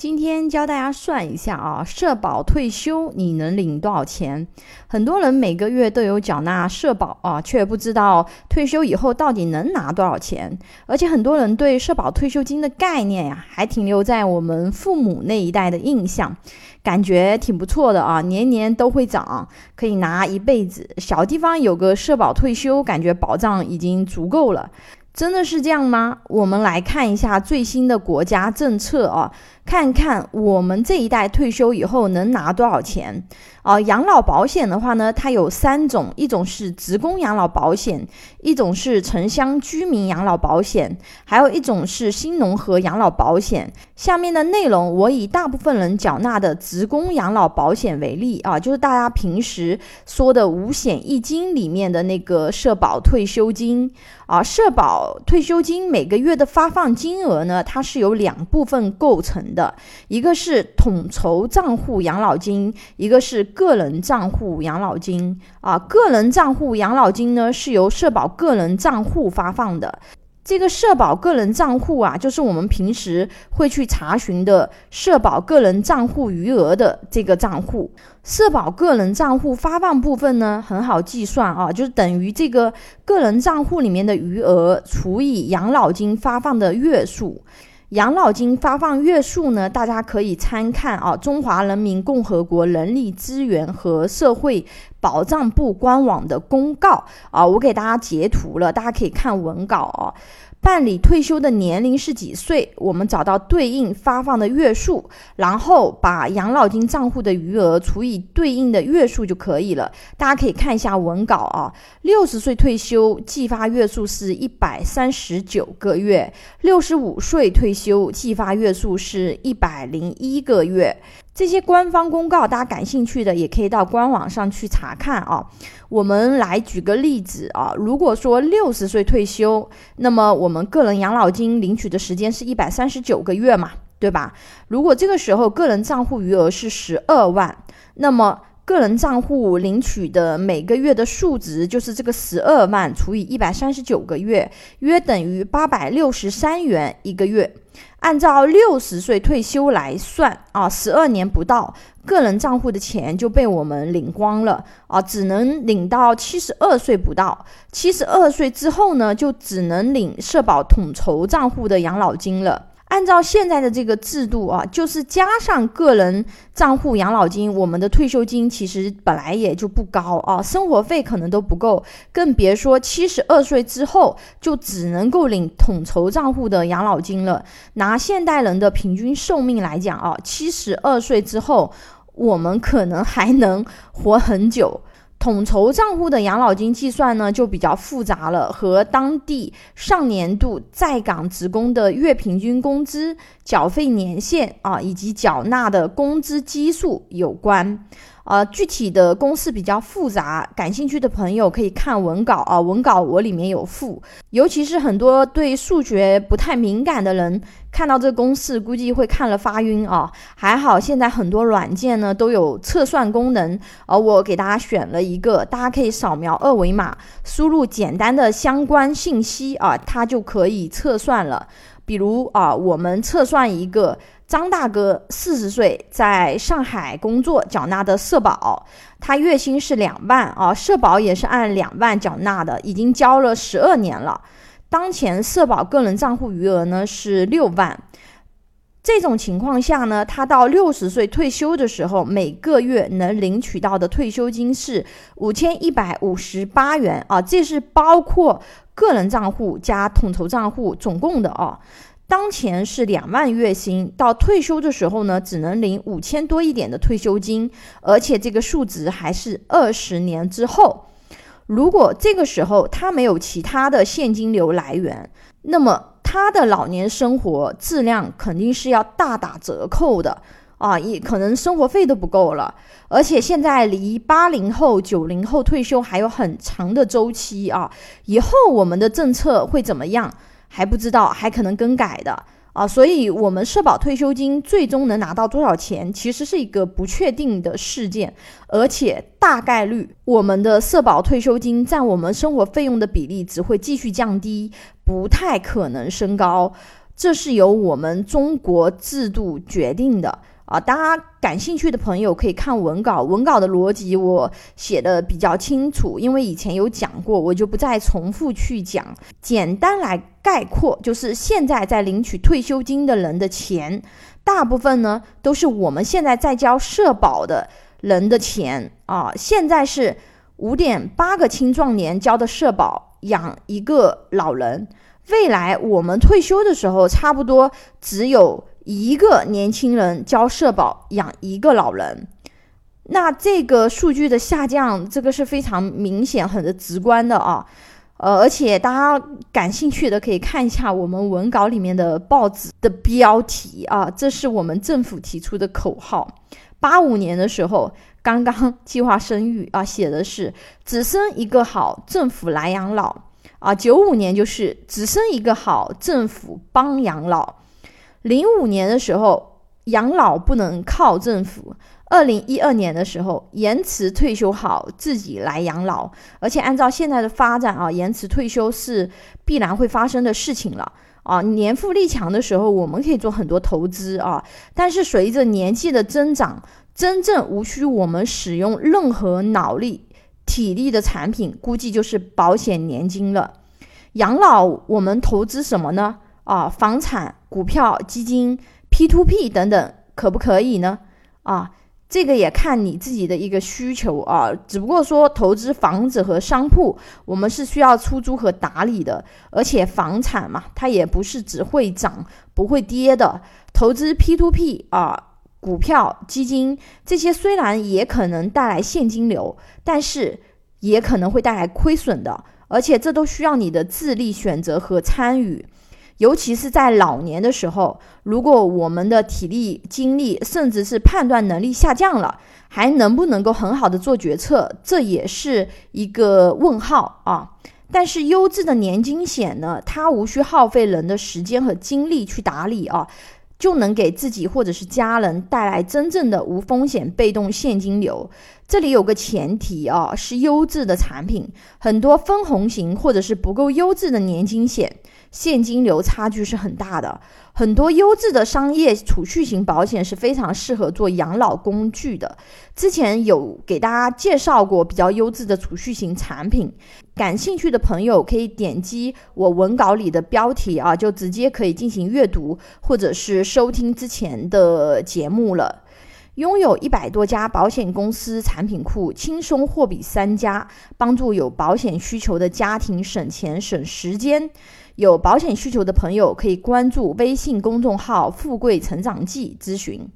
今天教大家算一下啊，社保退休你能领多少钱？很多人每个月都有缴纳社保啊，却不知道退休以后到底能拿多少钱。而且很多人对社保退休金的概念呀，还停留在我们父母那一代的印象，感觉挺不错的啊，年年都会涨，可以拿一辈子。小地方有个社保退休，感觉保障已经足够了。真的是这样吗？我们来看一下最新的国家政策啊。看看我们这一代退休以后能拿多少钱啊？养老保险的话呢，它有三种，一种是职工养老保险，一种是城乡居民养老保险，还有一种是新农合养老保险。下面的内容我以大部分人缴纳的职工养老保险为例啊，就是大家平时说的五险一金里面的那个社保退休金啊。社保退休金每个月的发放金额呢，它是由两部分构成的。的一个是统筹账户养老金，一个是个人账户养老金啊。个人账户养老金呢是由社保个人账户发放的。这个社保个人账户啊，就是我们平时会去查询的社保个人账户余额的这个账户。社保个人账户发放部分呢，很好计算啊，就是等于这个个人账户里面的余额除以养老金发放的月数。养老金发放月数呢？大家可以参看啊，中华人民共和国人力资源和社会保障部官网的公告啊，我给大家截图了，大家可以看文稿啊。办理退休的年龄是几岁？我们找到对应发放的月数，然后把养老金账户的余额除以对应的月数就可以了。大家可以看一下文稿啊。六十岁退休计发月数是一百三十九个月，六十五岁退休计发月数是一百零一个月。这些官方公告，大家感兴趣的也可以到官网上去查看啊。我们来举个例子啊，如果说六十岁退休，那么我们个人养老金领取的时间是一百三十九个月嘛，对吧？如果这个时候个人账户余额是十二万，那么个人账户领取的每个月的数值就是这个十二万除以一百三十九个月，约等于八百六十三元一个月。按照六十岁退休来算啊，十二年不到，个人账户的钱就被我们领光了啊，只能领到七十二岁不到。七十二岁之后呢，就只能领社保统筹账户的养老金了。按照现在的这个制度啊，就是加上个人账户养老金，我们的退休金其实本来也就不高啊，生活费可能都不够，更别说七十二岁之后就只能够领统筹账户的养老金了。拿现代人的平均寿命来讲啊，七十二岁之后，我们可能还能活很久。统筹账户的养老金计算呢，就比较复杂了，和当地上年度在岗职工的月平均工资、缴费年限啊，以及缴纳的工资基数有关。呃，具体的公式比较复杂，感兴趣的朋友可以看文稿啊，文稿我里面有附。尤其是很多对数学不太敏感的人，看到这个公式估计会看了发晕啊。还好现在很多软件呢都有测算功能，而我给大家选了一个，大家可以扫描二维码，输入简单的相关信息啊，它就可以测算了。比如啊，我们测算一个。张大哥四十岁，在上海工作，缴纳的社保，他月薪是两万啊，社保也是按两万缴纳的，已经交了十二年了。当前社保个人账户余额呢是六万，这种情况下呢，他到六十岁退休的时候，每个月能领取到的退休金是五千一百五十八元啊，这是包括个人账户加统筹账户总共的啊。当前是两万月薪，到退休的时候呢，只能领五千多一点的退休金，而且这个数值还是二十年之后。如果这个时候他没有其他的现金流来源，那么他的老年生活质量肯定是要大打折扣的啊，也可能生活费都不够了。而且现在离八零后、九零后退休还有很长的周期啊，以后我们的政策会怎么样？还不知道，还可能更改的啊，所以，我们社保退休金最终能拿到多少钱，其实是一个不确定的事件，而且大概率我们的社保退休金占我们生活费用的比例只会继续降低，不太可能升高。这是由我们中国制度决定的啊。大家感兴趣的朋友可以看文稿，文稿的逻辑我写的比较清楚，因为以前有讲过，我就不再重复去讲。简单来概括，就是现在在领取退休金的人的钱，大部分呢都是我们现在在交社保的人的钱啊。现在是五点八个青壮年交的社保养一个老人。未来我们退休的时候，差不多只有一个年轻人交社保养一个老人，那这个数据的下降，这个是非常明显、很直观的啊。呃，而且大家感兴趣的可以看一下我们文稿里面的报纸的标题啊，这是我们政府提出的口号。八五年的时候，刚刚计划生育啊，写的是只生一个好，政府来养老。啊，九五年就是只生一个好，政府帮养老。零五年的时候，养老不能靠政府。二零一二年的时候，延迟退休好，自己来养老。而且按照现在的发展啊，延迟退休是必然会发生的事情了啊。年富力强的时候，我们可以做很多投资啊，但是随着年纪的增长，真正无需我们使用任何脑力。体力的产品估计就是保险年金了。养老我们投资什么呢？啊，房产、股票、基金、P to P 等等，可不可以呢？啊，这个也看你自己的一个需求啊。只不过说投资房子和商铺，我们是需要出租和打理的，而且房产嘛，它也不是只会涨不会跌的。投资 P to P 啊。股票、基金这些虽然也可能带来现金流，但是也可能会带来亏损的，而且这都需要你的智力选择和参与。尤其是在老年的时候，如果我们的体力、精力，甚至是判断能力下降了，还能不能够很好的做决策，这也是一个问号啊。但是优质的年金险呢，它无需耗费人的时间和精力去打理啊。就能给自己或者是家人带来真正的无风险被动现金流。这里有个前提啊，是优质的产品。很多分红型或者是不够优质的年金险，现金流差距是很大的。很多优质的商业储蓄型保险是非常适合做养老工具的。之前有给大家介绍过比较优质的储蓄型产品，感兴趣的朋友可以点击我文稿里的标题啊，就直接可以进行阅读或者是收听之前的节目了。拥有一百多家保险公司产品库，轻松货比三家，帮助有保险需求的家庭省钱省时间。有保险需求的朋友可以关注微信公众号“富贵成长记”咨询。